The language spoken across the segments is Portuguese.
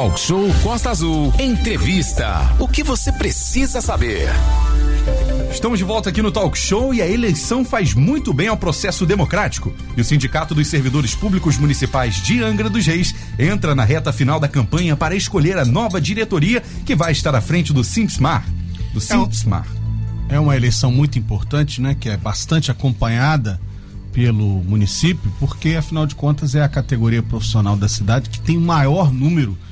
Talk Show Costa Azul. Entrevista. O que você precisa saber? Estamos de volta aqui no Talk Show e a eleição faz muito bem ao processo democrático. E o Sindicato dos Servidores Públicos Municipais de Angra dos Reis entra na reta final da campanha para escolher a nova diretoria que vai estar à frente do Simpsmar. Do Simpsmar. É uma eleição muito importante, né? Que é bastante acompanhada pelo município, porque afinal de contas é a categoria profissional da cidade que tem o maior número de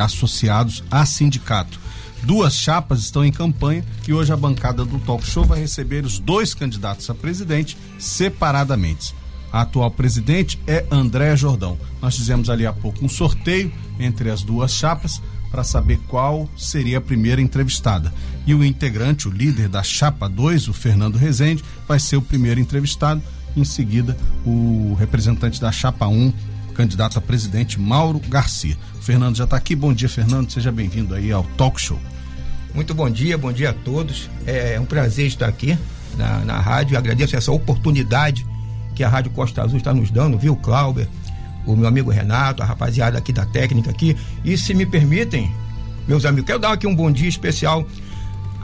associados a sindicato. Duas chapas estão em campanha e hoje a bancada do Talk Show vai receber os dois candidatos a presidente separadamente. A atual presidente é André Jordão. Nós fizemos ali há pouco um sorteio entre as duas chapas para saber qual seria a primeira entrevistada. E o integrante, o líder da chapa 2, o Fernando Rezende, vai ser o primeiro entrevistado. Em seguida, o representante da chapa 1, um, candidato a presidente, Mauro Garcia. Fernando já está aqui. Bom dia, Fernando. Seja bem-vindo aí ao Talk Show. Muito bom dia, bom dia a todos. É um prazer estar aqui na, na rádio. Agradeço essa oportunidade que a Rádio Costa Azul está nos dando, viu, Clauber? O meu amigo Renato, a rapaziada aqui da técnica aqui. E se me permitem, meus amigos, quero dar aqui um bom dia especial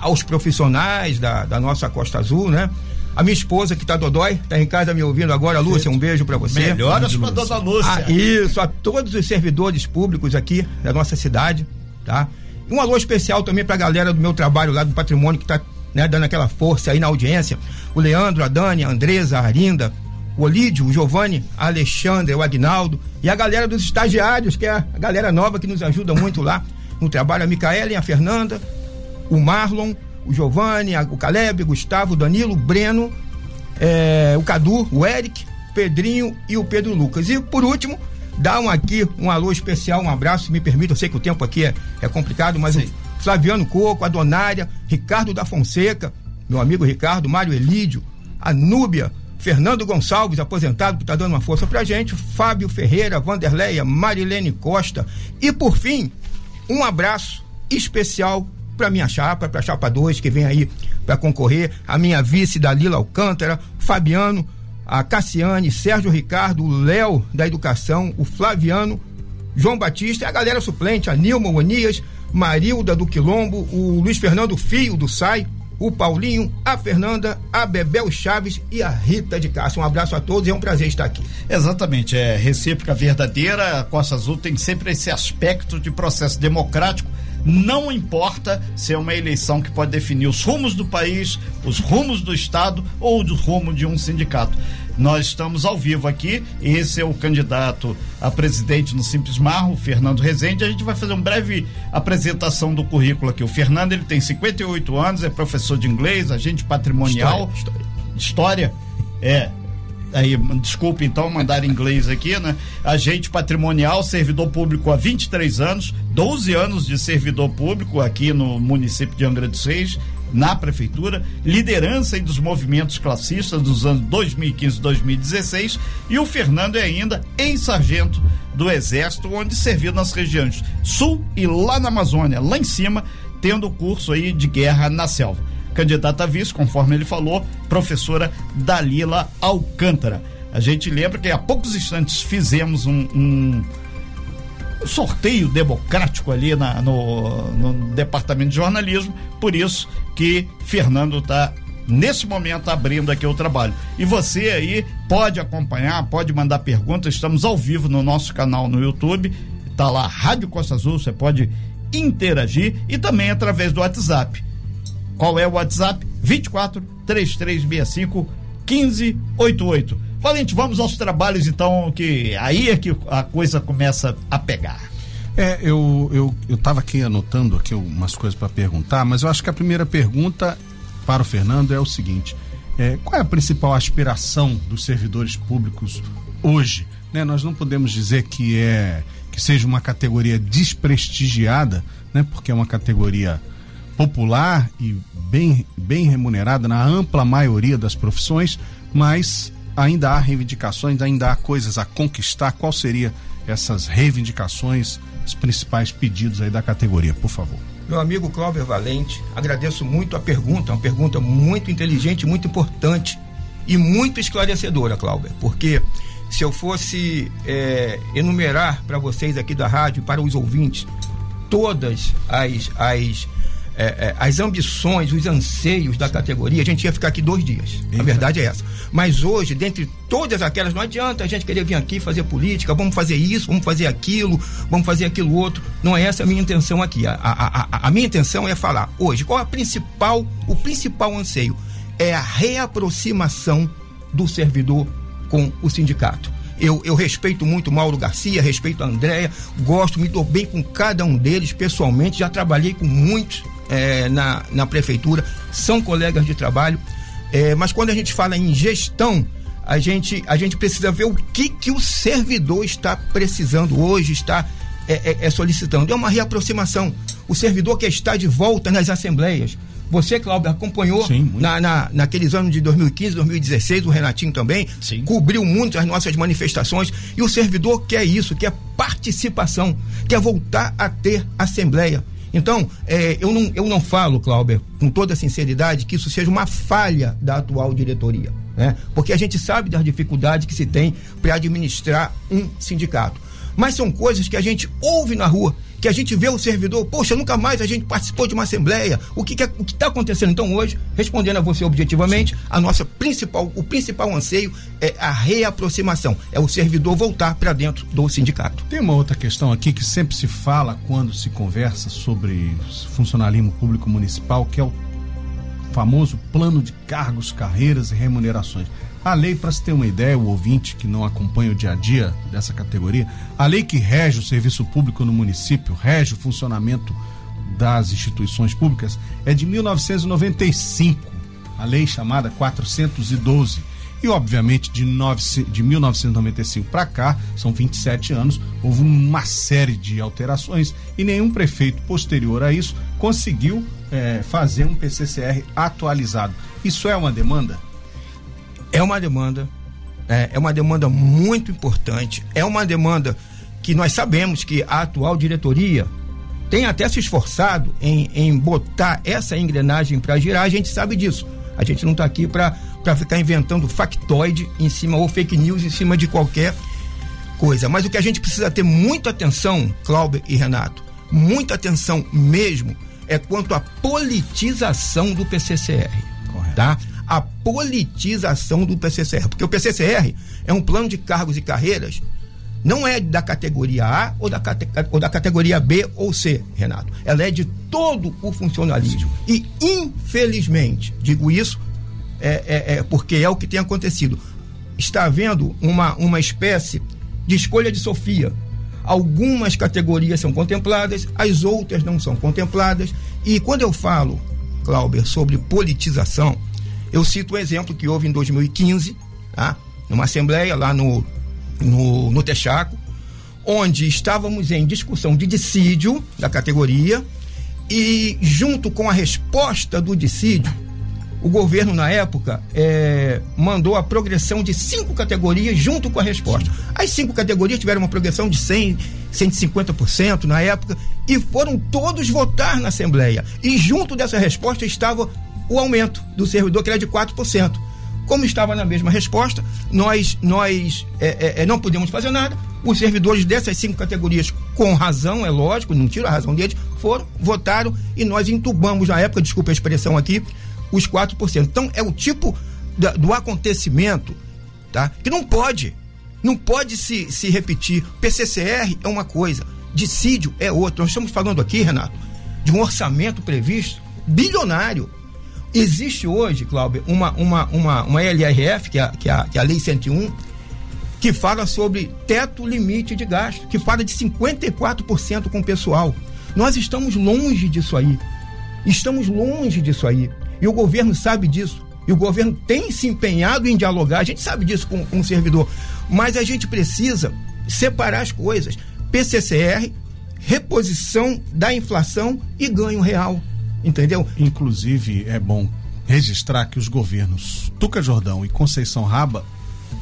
aos profissionais da, da nossa Costa Azul, né? A minha esposa que tá dodói, tá em casa me ouvindo agora, Lúcia, um beijo para você. Melhoras pra dona Lúcia. Ah, isso, a todos os servidores públicos aqui da nossa cidade, tá? Um alô especial também pra galera do meu trabalho lá do patrimônio que tá né, dando aquela força aí na audiência. O Leandro, a Dani, a Andresa, a Arinda, o Olídio, o Giovanni, a Alexandre, o Agnaldo e a galera dos estagiários, que é a galera nova que nos ajuda muito lá no trabalho, a Micaela, a Fernanda, o Marlon, o Giovanni, o Caleb, o Gustavo, o Danilo, o Breno, é, o Cadu, o Eric, o Pedrinho e o Pedro Lucas. E por último, dar um aqui um alô especial, um abraço, se me permita, eu sei que o tempo aqui é, é complicado, mas Sim. o Flaviano Coco, a Donária, Ricardo da Fonseca, meu amigo Ricardo, Mário Elídio, a Núbia, Fernando Gonçalves, aposentado, que está dando uma força pra gente, Fábio Ferreira, Vanderleia, Marilene Costa e por fim, um abraço especial para minha chapa, para a chapa 2 que vem aí para concorrer, a minha vice Dalila Alcântara, Fabiano, a Cassiane, Sérgio Ricardo, o Léo da Educação, o Flaviano, João Batista a galera suplente, a Nilma Onias, Marilda do Quilombo, o Luiz Fernando Fio do SAI, o Paulinho, a Fernanda, a Bebel Chaves e a Rita de Cássia. Um abraço a todos e é um prazer estar aqui. Exatamente, é recíproca verdadeira. A Costa Azul tem sempre esse aspecto de processo democrático não importa se é uma eleição que pode definir os rumos do país, os rumos do Estado ou do rumo de um sindicato. Nós estamos ao vivo aqui, esse é o candidato a presidente no Simples Marro, Fernando Rezende. A gente vai fazer uma breve apresentação do currículo aqui. O Fernando ele tem 58 anos, é professor de inglês, agente patrimonial. História. história. história é, aí, desculpe então mandar em inglês aqui, né? Agente patrimonial, servidor público há 23 anos, 12 anos de servidor público aqui no município de Angra dos Reis, na prefeitura, liderança dos movimentos classistas dos anos 2015 e 2016, e o Fernando é ainda ex-sargento do Exército, onde serviu nas regiões Sul e lá na Amazônia, lá em cima, tendo curso aí de guerra na selva candidata a vice, conforme ele falou, professora Dalila Alcântara. A gente lembra que há poucos instantes fizemos um, um sorteio democrático ali na, no, no, departamento de jornalismo, por isso que Fernando está nesse momento abrindo aqui o trabalho. E você aí pode acompanhar, pode mandar perguntas, estamos ao vivo no nosso canal no YouTube, tá lá Rádio Costa Azul, você pode interagir e também através do WhatsApp qual é o WhatsApp? 24 3365 1588. Valente, vamos aos trabalhos então, que aí é que a coisa começa a pegar. É, eu, eu, eu tava aqui anotando aqui umas coisas para perguntar, mas eu acho que a primeira pergunta para o Fernando é o seguinte: é, qual é a principal aspiração dos servidores públicos hoje? Né? Nós não podemos dizer que é que seja uma categoria desprestigiada, né? Porque é uma categoria popular e bem, bem remunerada na ampla maioria das profissões, mas ainda há reivindicações, ainda há coisas a conquistar. Qual seria essas reivindicações, os principais pedidos aí da categoria, por favor? Meu amigo Cláudio Valente, agradeço muito a pergunta, uma pergunta muito inteligente, muito importante e muito esclarecedora, Cláudio, porque se eu fosse é, enumerar para vocês aqui da rádio, para os ouvintes, todas as, as, é, é, as ambições, os anseios da categoria, a gente ia ficar aqui dois dias. A verdade é essa. Mas hoje, dentre todas aquelas, não adianta a gente querer vir aqui fazer política, vamos fazer isso, vamos fazer aquilo, vamos fazer aquilo outro. Não é essa a minha intenção aqui. A, a, a, a minha intenção é falar hoje qual é a principal, o principal anseio é a reaproximação do servidor com o sindicato. Eu, eu respeito muito Mauro Garcia, respeito a Andréia, gosto, me dou bem com cada um deles pessoalmente, já trabalhei com muitos é, na, na prefeitura, são colegas de trabalho, é, mas quando a gente fala em gestão, a gente, a gente precisa ver o que, que o servidor está precisando hoje, está é, é, é solicitando. É uma reaproximação. O servidor quer estar de volta nas assembleias você, Cláudio, acompanhou Sim, na, na, naqueles anos de 2015, 2016, o Renatinho também, Sim. cobriu muito as nossas manifestações. E o servidor quer isso, quer participação, quer voltar a ter assembleia. Então, é, eu, não, eu não falo, Cláudio, com toda sinceridade, que isso seja uma falha da atual diretoria. Né? Porque a gente sabe das dificuldades que se tem para administrar um sindicato. Mas são coisas que a gente ouve na rua que a gente vê o servidor, poxa, nunca mais a gente participou de uma assembleia. O que, é, está acontecendo então hoje? Respondendo a você objetivamente, a nossa principal, o principal anseio é a reaproximação, é o servidor voltar para dentro do sindicato. Tem uma outra questão aqui que sempre se fala quando se conversa sobre funcionalismo público municipal, que é o famoso plano de cargos, carreiras e remunerações. A lei, para se ter uma ideia, o ouvinte que não acompanha o dia a dia dessa categoria, a lei que rege o serviço público no município, rege o funcionamento das instituições públicas, é de 1995, a lei chamada 412. E, obviamente, de, nove, de 1995 para cá, são 27 anos, houve uma série de alterações e nenhum prefeito posterior a isso conseguiu é, fazer um PCCR atualizado. Isso é uma demanda? É uma demanda, é, é uma demanda muito importante, é uma demanda que nós sabemos que a atual diretoria tem até se esforçado em, em botar essa engrenagem para girar, a gente sabe disso. A gente não está aqui para ficar inventando factoide em cima ou fake news em cima de qualquer coisa. Mas o que a gente precisa ter muita atenção, Cláudio e Renato, muita atenção mesmo, é quanto à politização do PCCR. Correto. Tá? A politização do PCCR. Porque o PCCR é um plano de cargos e carreiras, não é da categoria A ou da, ou da categoria B ou C, Renato. Ela é de todo o funcionalismo. E, infelizmente, digo isso é, é, é porque é o que tem acontecido. Está havendo uma, uma espécie de escolha de Sofia. Algumas categorias são contempladas, as outras não são contempladas. E quando eu falo, Clauber, sobre politização, eu cito um exemplo que houve em 2015, tá? numa assembleia lá no, no, no Texaco, onde estávamos em discussão de dissídio da categoria e, junto com a resposta do dissídio, o governo, na época, é, mandou a progressão de cinco categorias junto com a resposta. As cinco categorias tiveram uma progressão de 100, 150% na época e foram todos votar na Assembleia. E junto dessa resposta estava o aumento do servidor, que era de 4%. Como estava na mesma resposta, nós, nós é, é, é, não podemos fazer nada. Os servidores dessas cinco categorias, com razão, é lógico, não tiro a razão deles, foram, votaram e nós entubamos na época, desculpa a expressão aqui, os 4%. Então, é o tipo da, do acontecimento tá? que não pode, não pode se, se repetir. PCCR é uma coisa, dissídio é outra. Nós estamos falando aqui, Renato, de um orçamento previsto bilionário Existe hoje, Cláudio, uma, uma, uma, uma LRF, que é, que, é, que é a Lei 101, que fala sobre teto limite de gasto, que fala de 54% com o pessoal. Nós estamos longe disso aí. Estamos longe disso aí. E o governo sabe disso. E o governo tem se empenhado em dialogar, a gente sabe disso com, com o servidor. Mas a gente precisa separar as coisas. PCCR, reposição da inflação e ganho real. Entendeu? Inclusive, é bom registrar que os governos Tuca Jordão e Conceição Raba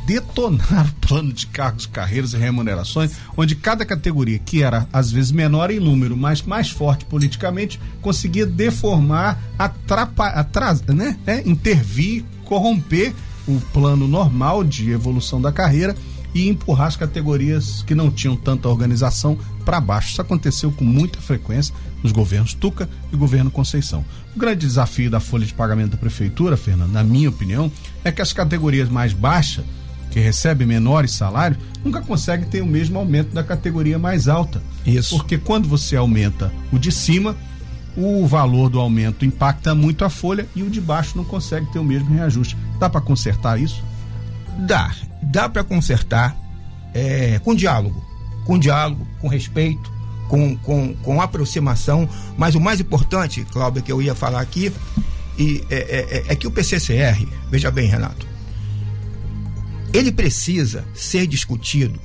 detonaram o plano de cargos, carreiras e remunerações, onde cada categoria, que era às vezes menor em número, mas mais forte politicamente, conseguia deformar, atrapalhar, né? É, intervir, corromper o plano normal de evolução da carreira e empurrar as categorias que não tinham tanta organização para baixo. Isso aconteceu com muita frequência nos governos Tuca e governo Conceição. O grande desafio da folha de pagamento da prefeitura, Fernando, na minha opinião, é que as categorias mais baixas, que recebem menores salários, nunca conseguem ter o mesmo aumento da categoria mais alta. Isso. Porque quando você aumenta o de cima, o valor do aumento impacta muito a folha e o de baixo não consegue ter o mesmo reajuste. Dá para consertar isso? Dá. Dá para consertar é, com diálogo. Com diálogo, com respeito, com, com, com aproximação. Mas o mais importante, Cláudio, que eu ia falar aqui, e é, é, é que o PCCR, veja bem, Renato, ele precisa ser discutido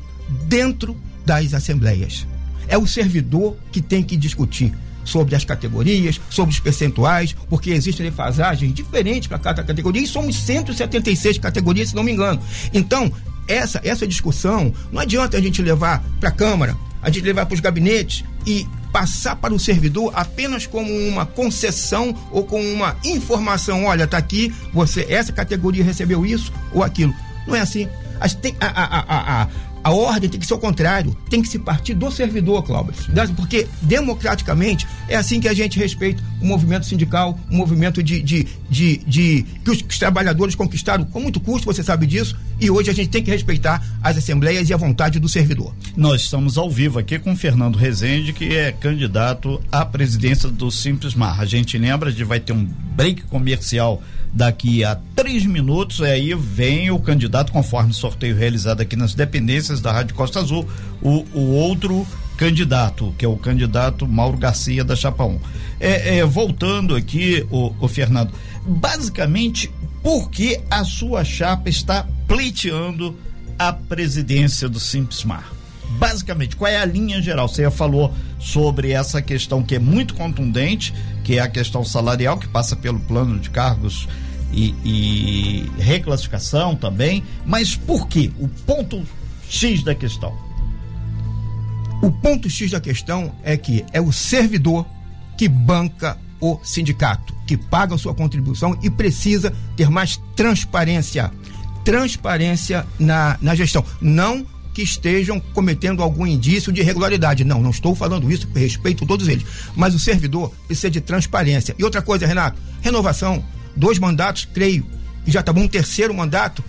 dentro das assembleias. É o servidor que tem que discutir sobre as categorias, sobre os percentuais, porque existem defasagens diferentes para cada categoria e somos 176 categorias, se não me engano. Então, essa, essa discussão, não adianta a gente levar para a Câmara, a gente levar para os gabinetes e passar para o servidor apenas como uma concessão ou como uma informação, olha, tá aqui, você essa categoria recebeu isso ou aquilo. Não é assim. A, a, a, a, a ordem tem que ser o contrário, tem que se partir do servidor, Cláudio. Porque democraticamente é assim que a gente respeita o movimento sindical, o movimento de, de, de, de que os, os trabalhadores conquistaram com muito custo, você sabe disso, e hoje a gente tem que respeitar as assembleias e a vontade do servidor. Nós estamos ao vivo aqui com Fernando Rezende, que é candidato à presidência do Simples Mar. A gente lembra de vai ter um break comercial daqui a três minutos, e aí vem o candidato, conforme sorteio realizado aqui nas dependências da Rádio Costa Azul, o, o outro candidato, que é o candidato Mauro Garcia da Chapa 1. É, é, voltando aqui, o, o Fernando, basicamente, por que a sua chapa está pleiteando a presidência do Simples Mar? Basicamente, qual é a linha geral? Você já falou sobre essa questão que é muito contundente, que é a questão salarial, que passa pelo plano de cargos e, e reclassificação também. Mas por quê? O ponto X da questão. O ponto X da questão é que é o servidor que banca o sindicato, que paga a sua contribuição e precisa ter mais transparência. Transparência na, na gestão. Não que estejam cometendo algum indício de irregularidade. Não, não estou falando isso, respeito todos eles. Mas o servidor precisa de transparência. E outra coisa, Renato, renovação, dois mandatos, creio, e já está bom um terceiro mandato,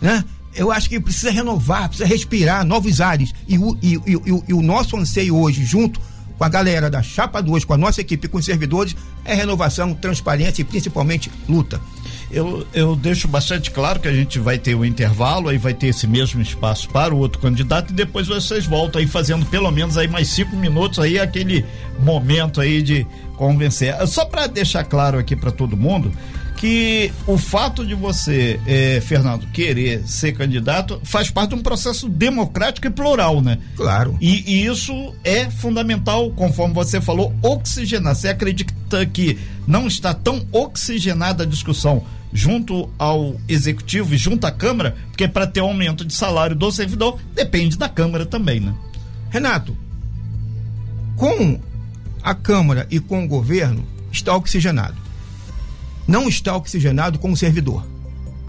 né? Eu acho que precisa renovar, precisa respirar novos ares. E o, e, e, e, e o nosso anseio hoje, junto com a galera da Chapa 2, com a nossa equipe, com os servidores, é renovação, transparência e principalmente luta. Eu, eu deixo bastante claro que a gente vai ter um intervalo, aí vai ter esse mesmo espaço para o outro candidato e depois vocês voltam aí fazendo pelo menos aí mais cinco minutos aí, aquele momento aí de convencer. Só para deixar claro aqui para todo mundo, que o fato de você, eh, Fernando, querer ser candidato faz parte de um processo democrático e plural, né? Claro. E, e isso é fundamental, conforme você falou, oxigenar. Você acredita que não está tão oxigenada a discussão junto ao executivo e junto à Câmara, porque para ter aumento de salário do servidor depende da Câmara também, né? Renato, com a Câmara e com o governo está oxigenado não está oxigenado com o servidor.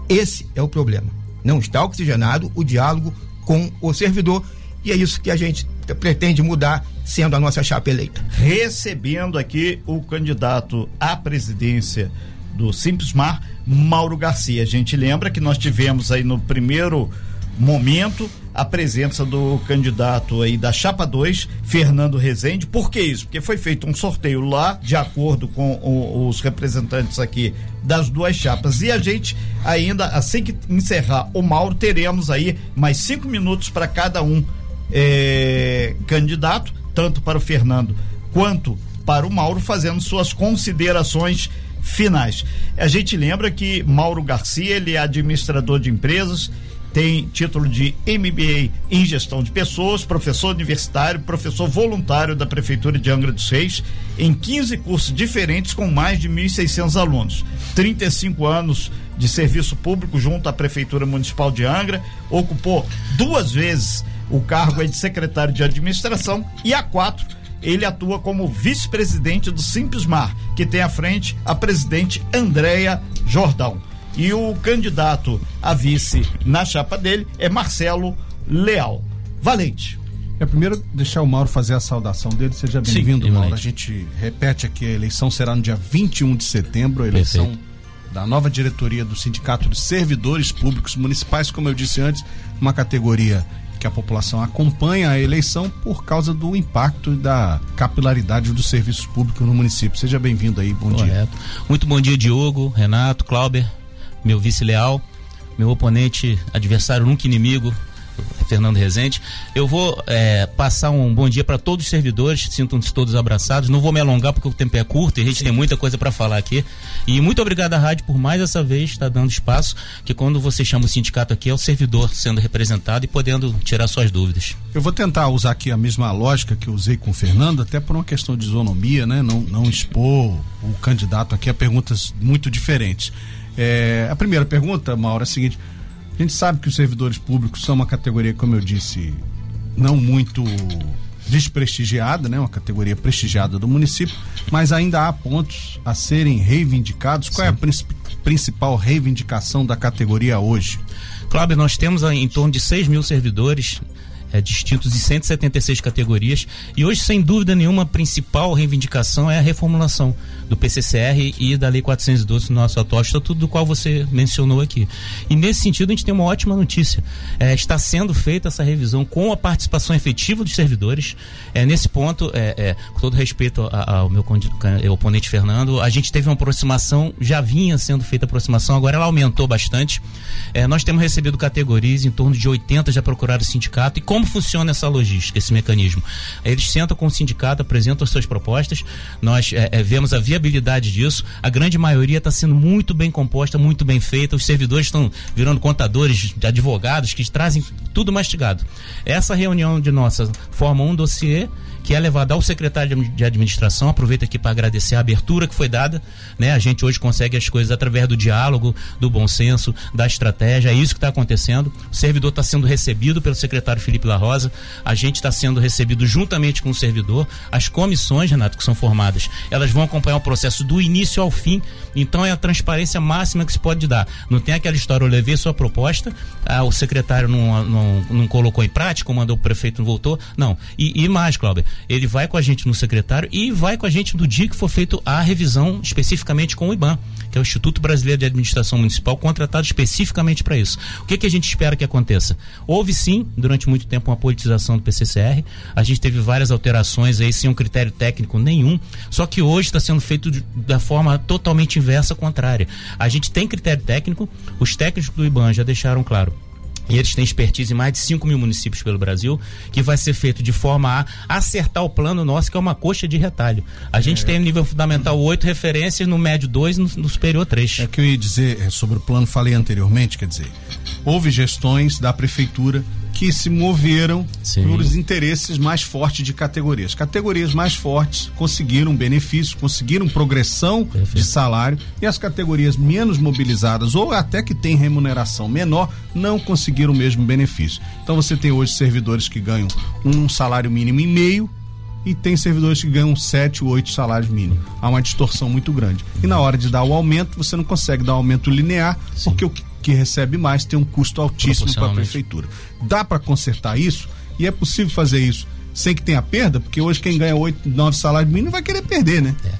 Esse é o problema. Não está oxigenado o diálogo com o servidor e é isso que a gente pretende mudar sendo a nossa chapa eleita. Recebendo aqui o candidato à presidência do Simples Mar, Mauro Garcia. A gente lembra que nós tivemos aí no primeiro momento a presença do candidato aí da Chapa 2, Fernando Rezende. Por que isso? Porque foi feito um sorteio lá, de acordo com o, os representantes aqui das duas chapas. E a gente ainda, assim que encerrar o Mauro, teremos aí mais cinco minutos para cada um é, candidato, tanto para o Fernando quanto para o Mauro, fazendo suas considerações finais. A gente lembra que Mauro Garcia, ele é administrador de empresas, tem título de MBA em gestão de pessoas, professor universitário, professor voluntário da Prefeitura de Angra dos Reis, em 15 cursos diferentes com mais de 1.600 alunos. 35 anos de serviço público junto à Prefeitura Municipal de Angra, ocupou duas vezes o cargo de secretário de administração e há quatro ele atua como vice-presidente do Simples Mar, que tem à frente a presidente Andréia Jordão. E o candidato a vice na chapa dele é Marcelo leal. Valente. É primeiro deixar o Mauro fazer a saudação dele. Seja bem-vindo, Mauro. A gente repete aqui, a eleição será no dia 21 de setembro, a eleição Perfeito. da nova diretoria do Sindicato de Servidores Públicos Municipais, como eu disse antes, uma categoria que a população acompanha a eleição por causa do impacto e da capilaridade dos serviços públicos no município. Seja bem-vindo aí, bom Correto. dia. Muito bom dia, Diogo, Renato, Clauber, meu vice leal, meu oponente, adversário nunca inimigo, Fernando Rezende. Eu vou é, passar um bom dia para todos os servidores, sintam-se todos abraçados. Não vou me alongar porque o tempo é curto e a gente Sim. tem muita coisa para falar aqui. E muito obrigado à rádio por mais essa vez estar tá dando espaço, que quando você chama o sindicato aqui é o servidor sendo representado e podendo tirar suas dúvidas. Eu vou tentar usar aqui a mesma lógica que eu usei com o Fernando, até por uma questão de isonomia, né? Não, não expor o candidato aqui a perguntas muito diferentes. É, a primeira pergunta, Mauro, é a seguinte: a gente sabe que os servidores públicos são uma categoria, como eu disse, não muito desprestigiada, né? Uma categoria prestigiada do município, mas ainda há pontos a serem reivindicados. Qual Sim. é a principal reivindicação da categoria hoje? Cláudio, nós temos em torno de 6 mil servidores é, distintos de 176 categorias. E hoje, sem dúvida nenhuma, a principal reivindicação é a reformulação do PCCR e da Lei 412 do nosso atual estatuto, do qual você mencionou aqui. E nesse sentido, a gente tem uma ótima notícia. É, está sendo feita essa revisão com a participação efetiva dos servidores. É, nesse ponto, é, é com todo respeito ao meu oponente Fernando, a gente teve uma aproximação, já vinha sendo feita aproximação, agora ela aumentou bastante. É, nós temos recebido categorias, em torno de 80 já procuraram o sindicato. E como como funciona essa logística, esse mecanismo? Eles sentam com o sindicato, apresentam as suas propostas, nós é, é, vemos a viabilidade disso, a grande maioria está sendo muito bem composta, muito bem feita, os servidores estão virando contadores, advogados, que trazem tudo mastigado. Essa reunião de nossa forma um dossiê que é levado ao secretário de administração. Aproveito aqui para agradecer a abertura que foi dada. Né? A gente hoje consegue as coisas através do diálogo, do bom senso, da estratégia. É isso que está acontecendo. O servidor está sendo recebido pelo secretário Felipe La Rosa. A gente está sendo recebido juntamente com o servidor. As comissões, Renato, que são formadas, elas vão acompanhar o processo do início ao fim. Então é a transparência máxima que se pode dar. Não tem aquela história, eu levei sua proposta, ah, o secretário não, não, não colocou em prática, mandou o prefeito não voltou. Não. E, e mais, Cláudio, ele vai com a gente no secretário e vai com a gente no dia que for feito a revisão especificamente com o IBAN, que é o Instituto Brasileiro de Administração Municipal, contratado especificamente para isso. O que, que a gente espera que aconteça? Houve sim, durante muito tempo, uma politização do PCCR, a gente teve várias alterações aí sem um critério técnico nenhum, só que hoje está sendo feito de, da forma totalmente inversa, contrária. A gente tem critério técnico, os técnicos do IBAN já deixaram claro e eles têm expertise em mais de 5 mil municípios pelo Brasil, que vai ser feito de forma a acertar o plano nosso, que é uma coxa de retalho. A gente é. tem no nível fundamental 8 referências, no médio 2 no, no superior 3. É que eu ia dizer é, sobre o plano, falei anteriormente, quer dizer, houve gestões da prefeitura que se moveram Sim. pelos interesses mais fortes de categorias. Categorias mais fortes conseguiram benefícios, conseguiram progressão Perfeito. de salário e as categorias menos mobilizadas ou até que têm remuneração menor não conseguiram o mesmo benefício. Então você tem hoje servidores que ganham um salário mínimo e meio e tem servidores que ganham sete ou oito salários mínimos. Há uma distorção muito grande. E na hora de dar o aumento, você não consegue dar um aumento linear, Sim. porque o que que recebe mais tem um custo altíssimo para a prefeitura. Dá para consertar isso? E é possível fazer isso sem que tenha perda, porque hoje quem ganha 8, 9 salários mínimos vai querer perder, né? É.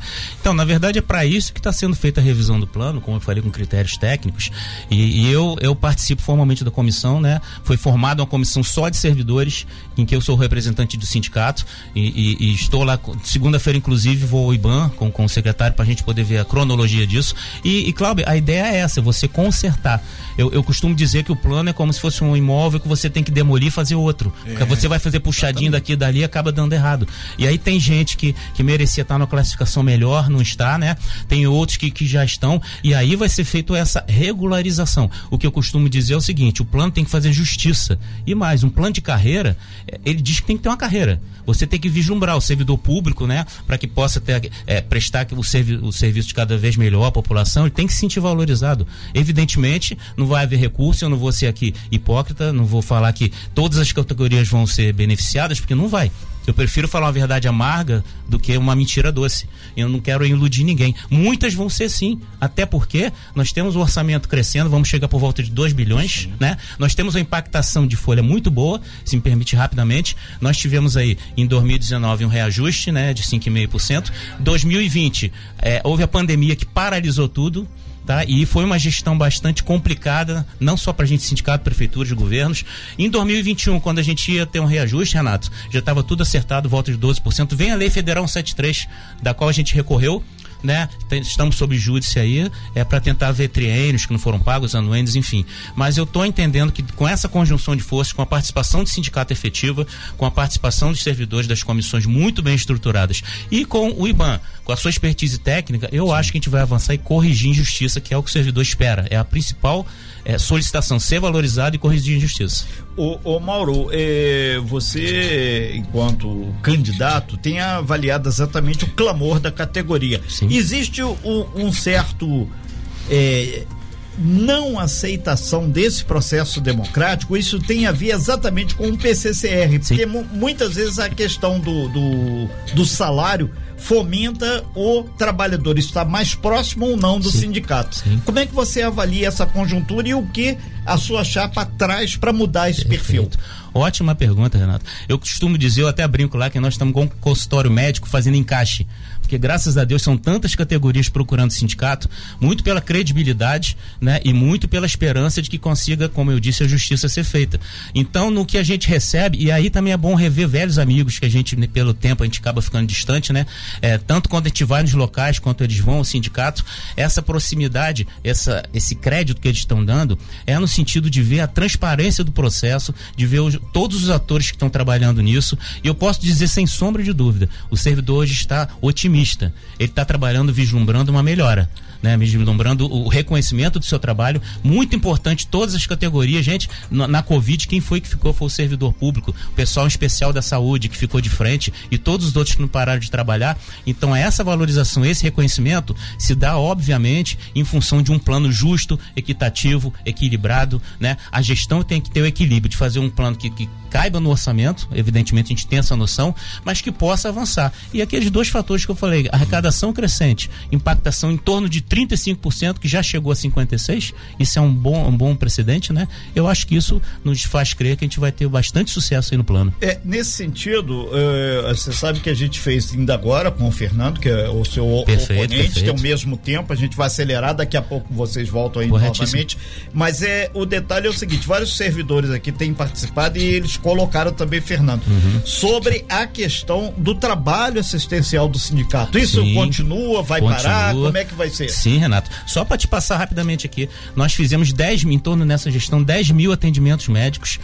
Então, na verdade, é para isso que está sendo feita a revisão do plano, como eu falei, com critérios técnicos. E, e, eu, eu participo formalmente da comissão, né? Foi formada uma comissão só de servidores, em que eu sou representante do sindicato. E, e, e estou lá, segunda-feira, inclusive, vou ao IBAN com, com o secretário para a gente poder ver a cronologia disso. E, e Cláudio, a ideia é essa, você consertar. Eu, eu costumo dizer que o plano é como se fosse um imóvel que você tem que demolir e fazer outro. É. Porque você vai fazer puxadinho daqui dali acaba dando errado. E aí tem gente que, que merecia estar numa classificação melhor, não está, né? Tem outros que, que já estão, e aí vai ser feito essa regularização. O que eu costumo dizer é o seguinte: o plano tem que fazer justiça. E mais, um plano de carreira, é, ele diz que tem que ter uma carreira. Você tem que vislumbrar o servidor público, né? Para que possa ter, é, prestar o, servi o serviço de cada vez melhor à população, ele tem que se sentir valorizado. Evidentemente, não vai haver recurso, eu não vou ser aqui hipócrita, não vou falar que todas as categorias vão ser beneficiadas, porque não vai. Eu prefiro falar uma verdade amarga do que uma mentira doce. Eu não quero iludir ninguém. Muitas vão ser sim, até porque nós temos o orçamento crescendo, vamos chegar por volta de 2 bilhões, né? Nós temos uma impactação de folha muito boa, se me permite rapidamente. Nós tivemos aí em 2019 um reajuste, né, de 5,5%. 2020 é, houve a pandemia que paralisou tudo tá? E foi uma gestão bastante complicada, não só para a gente sindicato, prefeituras, governos. Em 2021, quando a gente ia ter um reajuste, Renato, já estava tudo acertado, volta de 12%. Vem a Lei Federal 173, da qual a gente recorreu né? Estamos sob júdice aí, é para tentar ver triênios que não foram pagos, anuênios, enfim. Mas eu estou entendendo que com essa conjunção de forças, com a participação do sindicato efetiva, com a participação dos servidores das comissões muito bem estruturadas e com o IBAN, com a sua expertise técnica, eu Sim. acho que a gente vai avançar e corrigir injustiça, que é o que o servidor espera. É a principal é, solicitação, ser valorizado e corrigir injustiça. Ô, ô Mauro, é, você, enquanto candidato, tem avaliado exatamente o clamor da categoria. Sim. Existe um, um certo. É, não aceitação desse processo democrático, isso tem a ver exatamente com o PCCR, Sim. porque muitas vezes a questão do, do, do salário fomenta o trabalhador estar mais próximo ou não do Sim. sindicato. Sim. Como é que você avalia essa conjuntura e o que a sua chapa traz para mudar esse Perfeito. perfil? Ótima pergunta, Renato. Eu costumo dizer, eu até brinco lá que nós estamos com um consultório médico fazendo encaixe porque graças a Deus são tantas categorias procurando sindicato, muito pela credibilidade, né, e muito pela esperança de que consiga, como eu disse, a justiça ser feita. Então, no que a gente recebe, e aí também é bom rever velhos amigos que a gente, né, pelo tempo, a gente acaba ficando distante, né? É, tanto quando a gente vai nos locais, quanto eles vão ao sindicato, essa proximidade, essa, esse crédito que eles estão dando, é no sentido de ver a transparência do processo, de ver os, todos os atores que estão trabalhando nisso, e eu posso dizer sem sombra de dúvida, o servidor hoje está otimista otimista. Ele está trabalhando vislumbrando uma melhora né, vislumbrando o reconhecimento do seu trabalho, muito importante, todas as categorias, gente, na, na, Covid, quem foi que ficou foi o servidor público, o pessoal especial da saúde que ficou de frente e todos os outros que não pararam de trabalhar. Então, essa valorização, esse reconhecimento se dá, obviamente, em função de um plano justo, equitativo, equilibrado, né? A gestão tem que ter o equilíbrio de fazer um plano que, que caiba no orçamento, evidentemente a gente tem essa noção, mas que possa avançar. E aqueles dois fatores que eu falei, arrecadação crescente, impactação em torno de 35%, que já chegou a 56%, isso é um bom, um bom precedente, né? Eu acho que isso nos faz crer que a gente vai ter bastante sucesso aí no plano. É, nesse sentido, uh, você sabe que a gente fez ainda agora com o Fernando, que é o seu perfeito, oponente, perfeito. tem o mesmo tempo, a gente vai acelerar, daqui a pouco vocês voltam aí novamente. Mas é o detalhe é o seguinte: vários servidores aqui têm participado e eles colocaram também, Fernando, uhum. sobre a questão do trabalho assistencial do sindicato. Isso Sim, continua, vai continua. parar? Como é que vai ser? Sim, Renato. Só para te passar rapidamente aqui, nós fizemos 10 em torno nessa gestão 10 mil atendimentos médicos.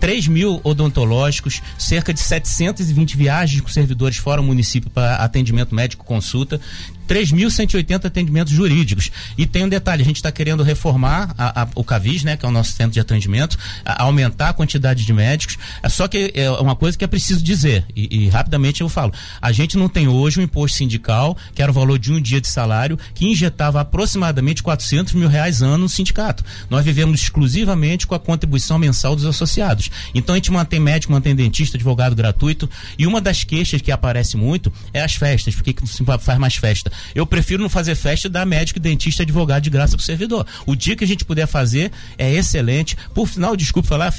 3 mil odontológicos, cerca de 720 viagens com servidores fora o município para atendimento médico consulta, 3.180 atendimentos jurídicos. E tem um detalhe, a gente está querendo reformar a, a, o CAVIS, né, que é o nosso centro de atendimento, a, aumentar a quantidade de médicos. É só que é uma coisa que é preciso dizer, e, e, rapidamente eu falo. A gente não tem hoje um imposto sindical, que era o valor de um dia de salário, que injetava aproximadamente 400 mil reais ano no sindicato. Nós vivemos exclusivamente com a contribuição mensal dos associados. Então a gente mantém médico, mantém dentista, advogado gratuito. E uma das queixas que aparece muito é as festas. Por que se faz mais festa? Eu prefiro não fazer festa da médico, dentista, advogado de graça pro servidor. O dia que a gente puder fazer é excelente. Por final, desculpe falar,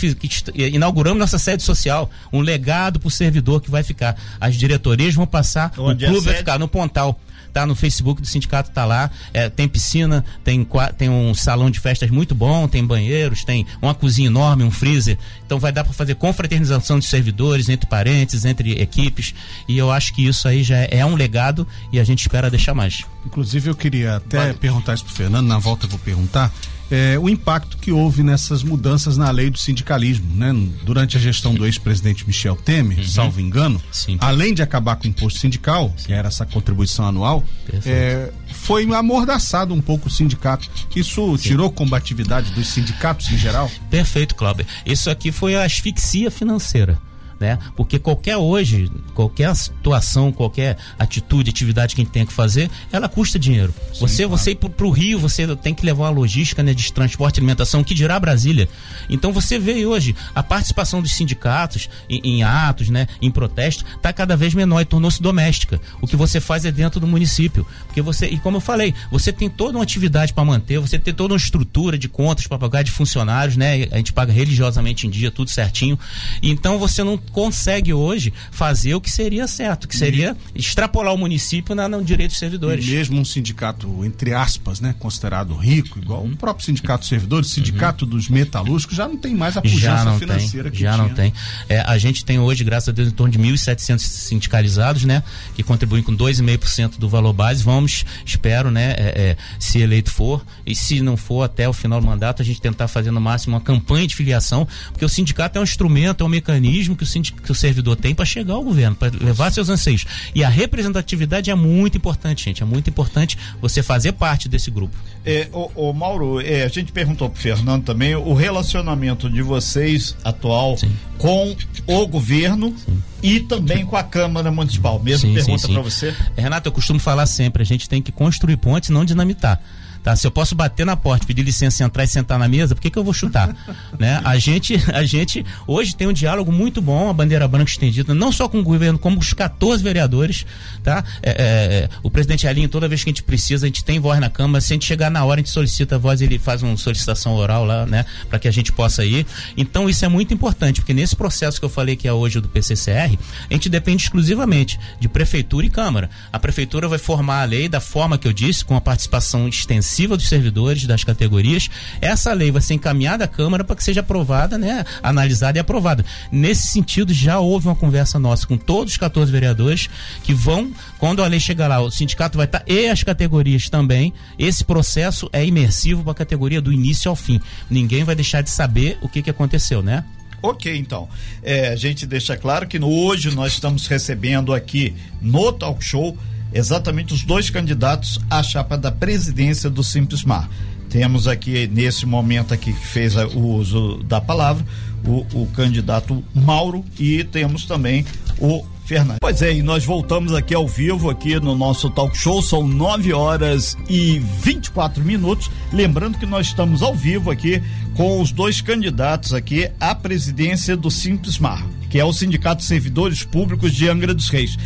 inauguramos nossa sede social, um legado pro servidor que vai ficar. As diretorias vão passar, Onde o clube é vai ficar no Pontal tá no Facebook do sindicato, tá lá. É, tem piscina, tem, tem um salão de festas muito bom, tem banheiros, tem uma cozinha enorme, um freezer. Então vai dar para fazer confraternização de servidores entre parentes, entre equipes. E eu acho que isso aí já é, um legado e a gente espera deixar mais. Inclusive eu queria até vale. perguntar isso pro Fernando, na volta eu vou perguntar é, o impacto que houve nessas mudanças na lei do sindicalismo, né? Durante a gestão do ex-presidente Michel Temer, uhum. salvo engano, Sim. além de acabar com o imposto sindical, Sim. que era essa contribuição anual, é, foi amordaçado um pouco o sindicato. Isso Sim. tirou combatividade dos sindicatos em geral? Perfeito, Cláudio. Isso aqui foi a asfixia financeira né? Porque qualquer hoje, qualquer situação, qualquer atitude, atividade que a gente tem que fazer, ela custa dinheiro. Sim, você, claro. você ir para o Rio, você tem que levar uma logística né, de transporte e alimentação, que dirá Brasília. Então você vê hoje a participação dos sindicatos em, em atos, né, em protestos, está cada vez menor e tornou-se doméstica. O que você faz é dentro do município. Porque você, e como eu falei, você tem toda uma atividade para manter, você tem toda uma estrutura de contas para pagar de funcionários, né? A gente paga religiosamente em dia, tudo certinho. Então você não consegue hoje fazer o que seria certo, que seria e... extrapolar o município na, no direito dos servidores. E mesmo um sindicato, entre aspas, né, considerado rico, igual uhum. o próprio sindicato dos servidores, sindicato uhum. dos metalúrgicos, já não tem mais a pujança financeira tem, que já tinha. não tem. É, a gente tem hoje, graças a Deus, em torno de 1.700 sindicalizados, né, que contribuem com 2,5% do valor base. Vamos, espero, né, é, é, se eleito for, e se não for até o final do mandato, a gente tentar fazer no máximo uma campanha de filiação, porque o sindicato é um instrumento, é um mecanismo que o, que o servidor tem para chegar ao governo, para levar seus anseios. E a representatividade é muito importante, gente. É muito importante você fazer parte desse grupo. É, o, o Mauro, é, a gente perguntou pro Fernando também o relacionamento de vocês atual sim. com o governo sim. e também com a Câmara Municipal. Mesmo sim, pergunta para você. Renato, eu costumo falar sempre, a gente tem que construir pontes, não dinamitar. Tá? Se eu posso bater na porta, pedir licença, entrar e sentar na mesa, por que, que eu vou chutar? né? A gente, a gente hoje tem um diálogo muito bom, a bandeira branca estendida, não só com o governo, como os 14 vereadores, tá? É, é, é, o presidente Alinho, toda vez que a gente precisa, a gente tem voz na Câmara, se a gente chegar na hora, a gente solicita a voz, ele faz uma solicitação oral lá, né? Para que a gente possa ir. Então isso é muito importante, porque nesse processo que eu falei que é hoje do PCCR, a gente depende exclusivamente de prefeitura e Câmara. A prefeitura vai formar a lei da forma que eu disse, com a participação extensiva extensiva dos servidores das categorias. Essa lei vai ser encaminhada à Câmara para que seja aprovada, né, analisada e aprovada. Nesse sentido, já houve uma conversa nossa com todos os 14 vereadores que vão, quando a lei chegar lá, o sindicato vai estar tá, e as categorias também. Esse processo é imersivo para a categoria do início ao fim. Ninguém vai deixar de saber o que, que aconteceu, né? Ok, então. É, a gente deixa claro que hoje nós estamos recebendo aqui no Talk Show exatamente os dois candidatos à chapa da presidência do Simples Mar. Temos aqui, nesse momento aqui, que fez o uso da palavra, o, o candidato Mauro e temos também o Fernando. Pois é, e nós voltamos aqui ao vivo aqui no nosso talk show, são 9 horas e 24 minutos. Lembrando que nós estamos ao vivo aqui com os dois candidatos aqui à presidência do Simples Mar, que é o Sindicato de Servidores Públicos de Angra dos Reis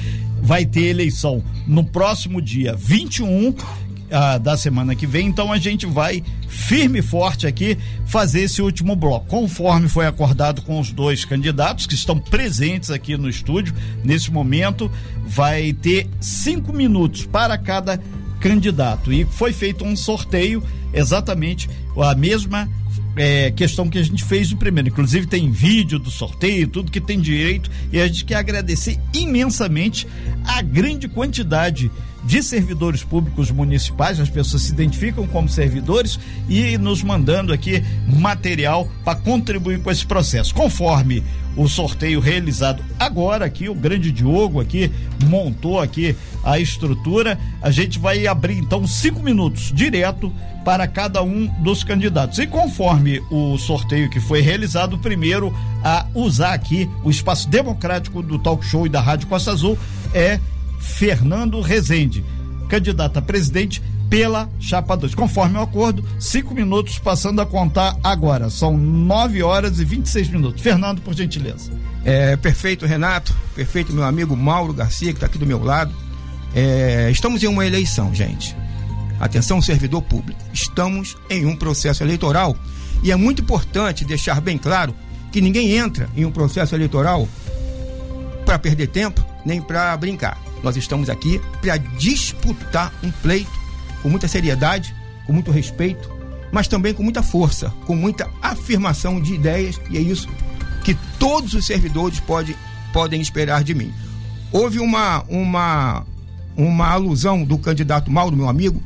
vai ter eleição no próximo dia 21 ah, da semana que vem, então a gente vai firme e forte aqui fazer esse último bloco. Conforme foi acordado com os dois candidatos que estão presentes aqui no estúdio, nesse momento, vai ter cinco minutos para cada candidato. E foi feito um sorteio, exatamente a mesma é, questão que a gente fez no primeiro. Inclusive tem vídeo do sorteio, tudo que tem direito. E a gente quer agradecer imensamente a grande quantidade de servidores públicos municipais, as pessoas se identificam como servidores e nos mandando aqui material para contribuir com esse processo. Conforme o sorteio realizado agora aqui, o grande Diogo aqui montou aqui a estrutura, a gente vai abrir então cinco minutos direto para cada um dos candidatos. E conforme o sorteio que foi realizado, primeiro a usar aqui o espaço democrático do talk show e da Rádio Costa Azul é Fernando Rezende, candidato a presidente pela Chapa 2. Conforme o acordo, cinco minutos passando a contar agora. São nove horas e 26 minutos. Fernando, por gentileza. É, perfeito, Renato. Perfeito, meu amigo Mauro Garcia, que está aqui do meu lado. É, estamos em uma eleição, gente. Atenção, servidor público. Estamos em um processo eleitoral e é muito importante deixar bem claro que ninguém entra em um processo eleitoral para perder tempo nem para brincar. Nós estamos aqui para disputar um pleito com muita seriedade, com muito respeito, mas também com muita força, com muita afirmação de ideias, e é isso que todos os servidores pode, podem esperar de mim. Houve uma, uma, uma alusão do candidato Mauro, meu amigo,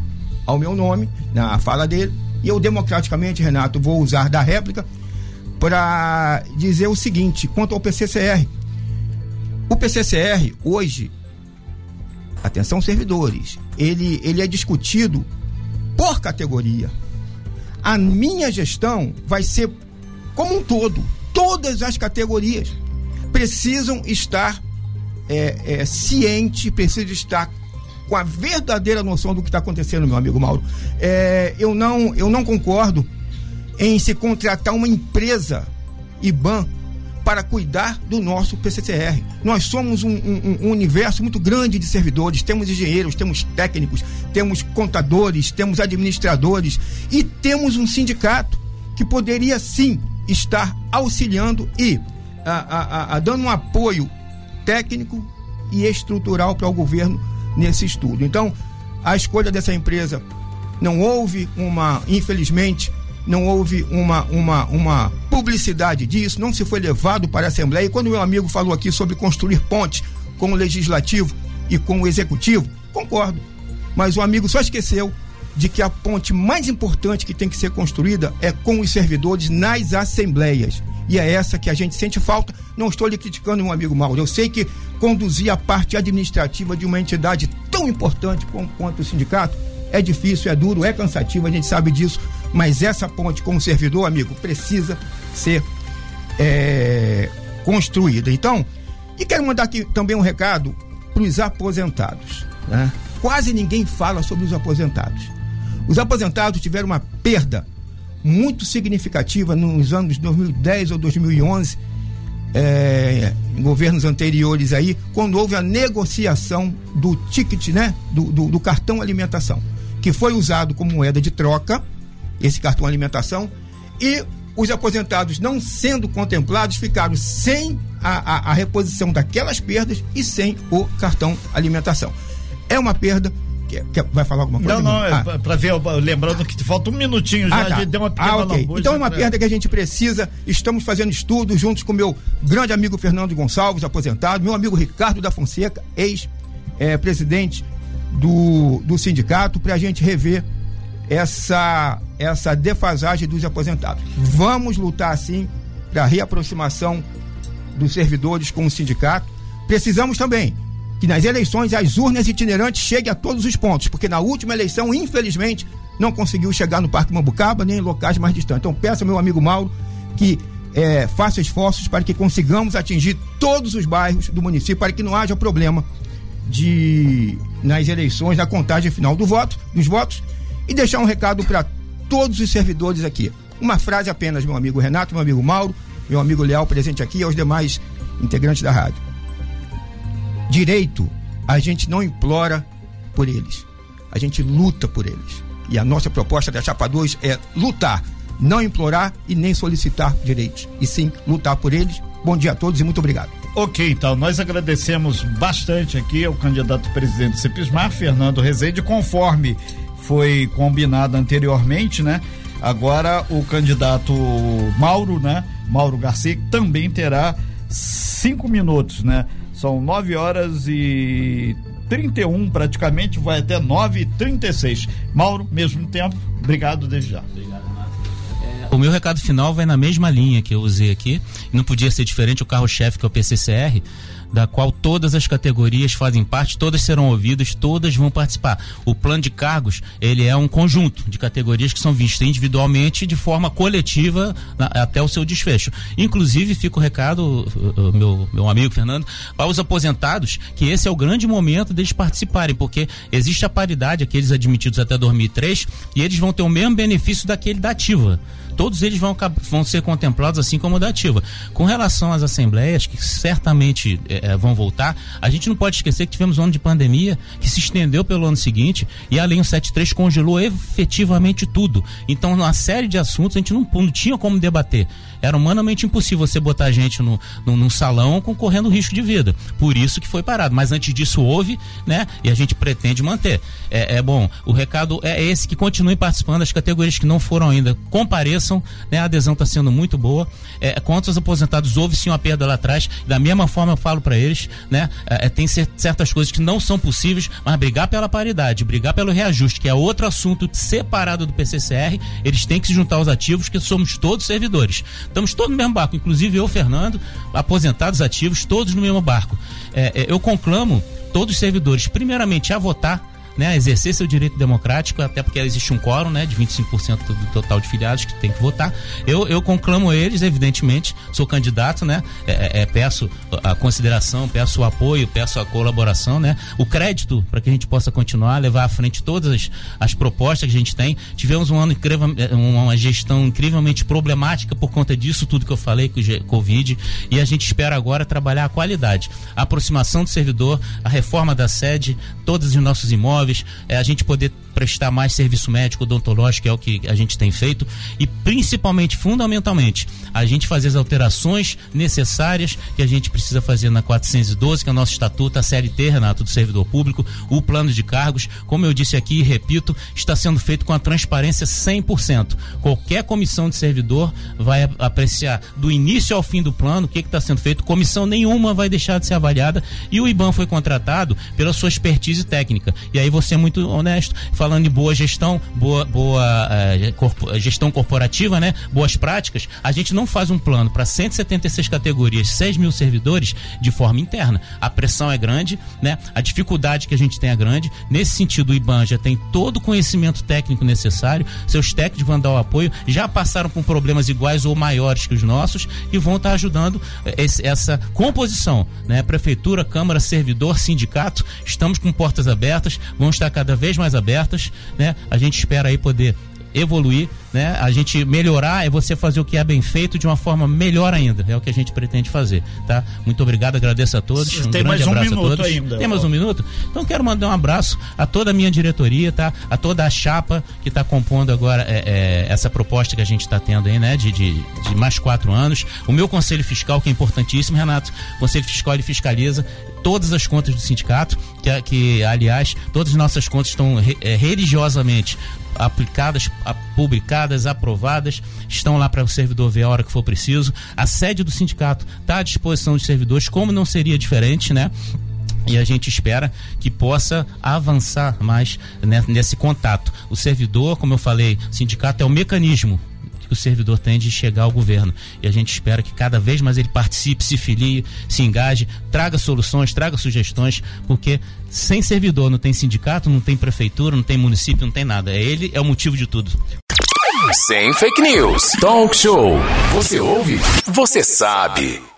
ao meu nome, na fala dele, e eu democraticamente, Renato, vou usar da réplica para dizer o seguinte, quanto ao PCCR. O PCCR hoje atenção servidores, ele, ele é discutido por categoria. A minha gestão vai ser como um todo, todas as categorias. precisam estar é, é, cientes, precisam estar com a verdadeira noção do que está acontecendo, meu amigo Mauro. É, eu, não, eu não concordo em se contratar uma empresa IBAN para cuidar do nosso PCCR. Nós somos um, um, um, universo muito grande de servidores, temos engenheiros, temos técnicos, temos contadores, temos administradores e temos um sindicato que poderia sim estar auxiliando e a, a, a, dando um apoio técnico e estrutural para o governo nesse estudo. Então, a escolha dessa empresa não houve uma, infelizmente, não houve uma, uma, uma publicidade disso, não se foi levado para a Assembleia. E quando meu amigo falou aqui sobre construir pontes com o Legislativo e com o Executivo, concordo. Mas o amigo só esqueceu de que a ponte mais importante que tem que ser construída é com os servidores nas assembleias. E é essa que a gente sente falta. Não estou lhe criticando, meu amigo Mauro. Eu sei que conduzir a parte administrativa de uma entidade tão importante quanto o sindicato é difícil, é duro, é cansativo, a gente sabe disso. Mas essa ponte com o servidor, amigo, precisa ser é, construída. Então, e quero mandar aqui também um recado para os aposentados. Né? Quase ninguém fala sobre os aposentados. Os aposentados tiveram uma perda muito significativa nos anos 2010 ou 2011, é, em governos anteriores aí, quando houve a negociação do ticket, né, do, do, do cartão alimentação, que foi usado como moeda de troca esse cartão alimentação, e os aposentados não sendo contemplados ficaram sem a, a, a, reposição daquelas perdas e sem o cartão alimentação. É uma perda. Que, que vai falar alguma coisa? Não, não, é ah. para ver, lembrando que falta um minutinho já, ah, tá. deu uma pequena ah, okay. Então é uma perda que a gente precisa. Estamos fazendo estudos juntos com meu grande amigo Fernando Gonçalves, aposentado, meu amigo Ricardo da Fonseca, ex-presidente é, do, do sindicato, para a gente rever essa, essa defasagem dos aposentados. Vamos lutar, sim, para a reaproximação dos servidores com o sindicato. Precisamos também que nas eleições as urnas itinerantes cheguem a todos os pontos, porque na última eleição, infelizmente, não conseguiu chegar no Parque Mambucaba nem em locais mais distantes. Então, peço ao meu amigo Mauro que é, faça esforços para que consigamos atingir todos os bairros do município, para que não haja problema de nas eleições, na contagem final do voto, dos votos e deixar um recado para todos os servidores aqui. Uma frase apenas, meu amigo Renato, meu amigo Mauro, meu amigo Leal presente aqui e aos demais integrantes da rádio. Direito, a gente não implora por eles, a gente luta por eles. E a nossa proposta da Chapa 2 é lutar, não implorar e nem solicitar direitos, e sim lutar por eles. Bom dia a todos e muito obrigado. Ok, então, nós agradecemos bastante aqui ao candidato presidente Cepismar, Fernando Rezende, conforme foi combinado anteriormente, né? Agora o candidato Mauro, né? Mauro Garcia também terá cinco minutos, né? São nove horas e 31 praticamente, vai até nove e trinta e seis. Mauro, mesmo tempo, obrigado desde já. Obrigado. O meu recado final vai na mesma linha que eu usei aqui. Não podia ser diferente o carro-chefe que é o PCCR da qual todas as categorias fazem parte, todas serão ouvidas, todas vão participar. O plano de cargos, ele é um conjunto de categorias que são vistas individualmente de forma coletiva na, até o seu desfecho. Inclusive, fica o recado, meu, meu amigo Fernando, para os aposentados, que esse é o grande momento deles participarem, porque existe a paridade, aqueles admitidos até 2003, e eles vão ter o mesmo benefício daquele da ativa todos eles vão, vão ser contemplados assim como da ativa. Com relação às assembleias, que certamente é, vão voltar, a gente não pode esquecer que tivemos um ano de pandemia que se estendeu pelo ano seguinte e a Lei 173 congelou efetivamente tudo. Então, uma série de assuntos a gente não, não tinha como debater. Era humanamente impossível você botar a gente no, no, num salão concorrendo risco de vida. Por isso que foi parado. Mas antes disso houve, né? E a gente pretende manter. É, é bom, o recado é esse que continuem participando, as categorias que não foram ainda compareçam, né? A adesão está sendo muito boa. É, aposentados, houve sim uma perda lá atrás. Da mesma forma eu falo para eles, né? É, é tem certas coisas que não são possíveis, mas brigar pela paridade, brigar pelo reajuste, que é outro assunto separado do PCCR, eles têm que se juntar aos ativos, que somos todos servidores. Estamos todos no mesmo barco, inclusive eu, Fernando, aposentados ativos, todos no mesmo barco. É, é, eu conclamo todos os servidores, primeiramente, a votar né, exercer seu direito democrático, até porque existe um quórum, né, de 25% do total de filiados que tem que votar. Eu, eu conclamo eles, evidentemente, sou candidato, né, é, é, é peço a consideração, peço o apoio, peço a colaboração, né, o crédito para que a gente possa continuar, levar à frente todas as, as propostas que a gente tem. Tivemos um ano incrível, uma gestão incrivelmente problemática por conta disso tudo que eu falei com o Covid e a gente espera agora trabalhar a qualidade, a aproximação do servidor, a reforma da sede, todos os nossos imóveis, é, a gente poder prestar mais serviço médico odontológico, que é o que a gente tem feito, e principalmente, fundamentalmente, a gente fazer as alterações necessárias que a gente precisa fazer na 412, que é o nosso estatuto, a CLT, Renato, do servidor público, o plano de cargos, como eu disse aqui e repito, está sendo feito com a transparência 100%. Qualquer comissão de servidor vai apreciar do início ao fim do plano o que está sendo feito, comissão nenhuma vai deixar de ser avaliada e o IBAN foi contratado pela sua expertise técnica. E aí você é muito honesto, falando em boa gestão, boa, boa eh, corpo, gestão corporativa, né? Boas práticas, a gente não faz um plano para 176 categorias, 6 mil servidores de forma interna. A pressão é grande, né? A dificuldade que a gente tem é grande. Nesse sentido, o IBAN já tem todo o conhecimento técnico necessário, seus técnicos vão dar o apoio, já passaram por problemas iguais ou maiores que os nossos e vão estar ajudando eh, esse, essa composição, né? Prefeitura, Câmara, servidor, sindicato, estamos com portas abertas, vão estar cada vez mais abertas né? A gente espera aí poder evoluir, né? A gente melhorar é você fazer o que é bem feito de uma forma melhor ainda. É o que a gente pretende fazer, tá? Muito obrigado, agradeço a todos. Um Tem mais um minuto ainda. Tem mais um minuto? Então quero mandar um abraço a toda a minha diretoria, tá? A toda a chapa que está compondo agora é, é, essa proposta que a gente está tendo aí, né? De, de, de, mais quatro anos. O meu conselho fiscal, que é importantíssimo, Renato. O conselho fiscal ele fiscaliza todas as contas do sindicato, que, que aliás, todas as nossas contas estão é, religiosamente aplicadas, publicadas, aprovadas, estão lá para o servidor ver a hora que for preciso. A sede do sindicato está à disposição dos servidores, como não seria diferente, né? E a gente espera que possa avançar mais nesse contato. O servidor, como eu falei, sindicato é o mecanismo que o servidor tem de chegar ao governo. E a gente espera que cada vez mais ele participe, se filie, se engaje, traga soluções, traga sugestões, porque sem servidor não tem sindicato, não tem prefeitura, não tem município, não tem nada. Ele é o motivo de tudo. Sem fake news. Talk show. Você ouve? Você sabe.